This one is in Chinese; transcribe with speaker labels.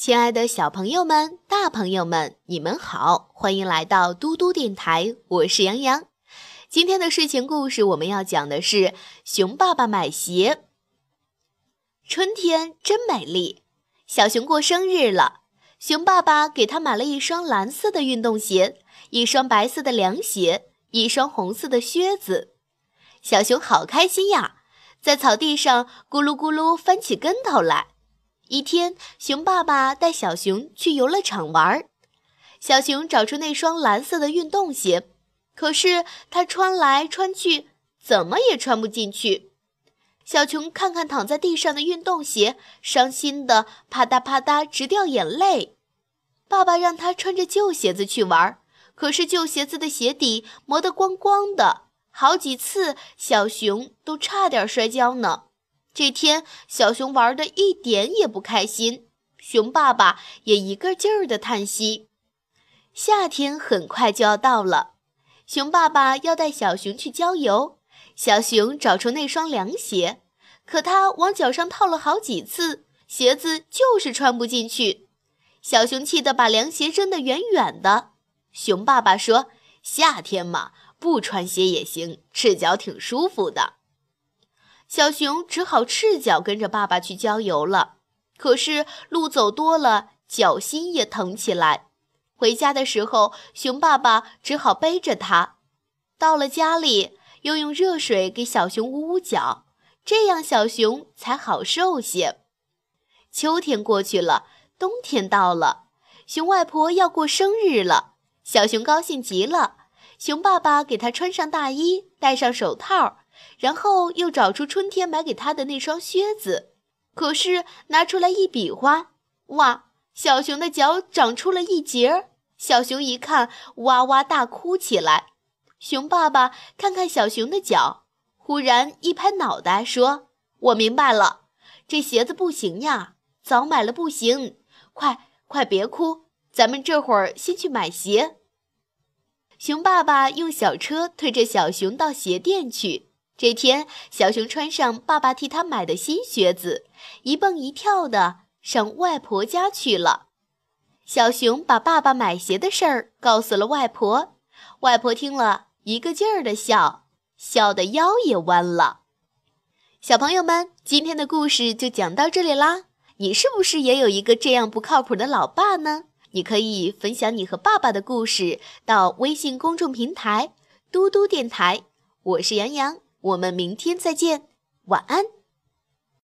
Speaker 1: 亲爱的小朋友们、大朋友们，你们好，欢迎来到嘟嘟电台，我是杨洋。今天的睡前故事我们要讲的是《熊爸爸买鞋》。春天真美丽，小熊过生日了，熊爸爸给他买了一双蓝色的运动鞋，一双白色的凉鞋，一双红色的靴子。小熊好开心呀，在草地上咕噜咕噜翻起跟头来。一天，熊爸爸带小熊去游乐场玩儿。小熊找出那双蓝色的运动鞋，可是他穿来穿去，怎么也穿不进去。小熊看看躺在地上的运动鞋，伤心的啪嗒啪嗒直掉眼泪。爸爸让他穿着旧鞋子去玩，可是旧鞋子的鞋底磨得光光的，好几次小熊都差点摔跤呢。这天，小熊玩的一点也不开心，熊爸爸也一个劲儿的叹息。夏天很快就要到了，熊爸爸要带小熊去郊游。小熊找出那双凉鞋，可他往脚上套了好几次，鞋子就是穿不进去。小熊气得把凉鞋扔得远远的。熊爸爸说：“夏天嘛，不穿鞋也行，赤脚挺舒服的。”小熊只好赤脚跟着爸爸去郊游了。可是路走多了，脚心也疼起来。回家的时候，熊爸爸只好背着它。到了家里，又用热水给小熊捂捂脚，这样小熊才好受些。秋天过去了，冬天到了，熊外婆要过生日了。小熊高兴极了，熊爸爸给他穿上大衣，戴上手套。然后又找出春天买给他的那双靴子，可是拿出来一比划，哇，小熊的脚长出了一截儿。小熊一看，哇哇大哭起来。熊爸爸看看小熊的脚，忽然一拍脑袋说：“我明白了，这鞋子不行呀，早买了不行。快快别哭，咱们这会儿先去买鞋。”熊爸爸用小车推着小熊到鞋店去。这天，小熊穿上爸爸替他买的新靴子，一蹦一跳的上外婆家去了。小熊把爸爸买鞋的事儿告诉了外婆，外婆听了一个劲儿的笑，笑得腰也弯了。小朋友们，今天的故事就讲到这里啦。你是不是也有一个这样不靠谱的老爸呢？你可以分享你和爸爸的故事到微信公众平台“嘟嘟电台”，我是杨洋。我们明天再见，晚安。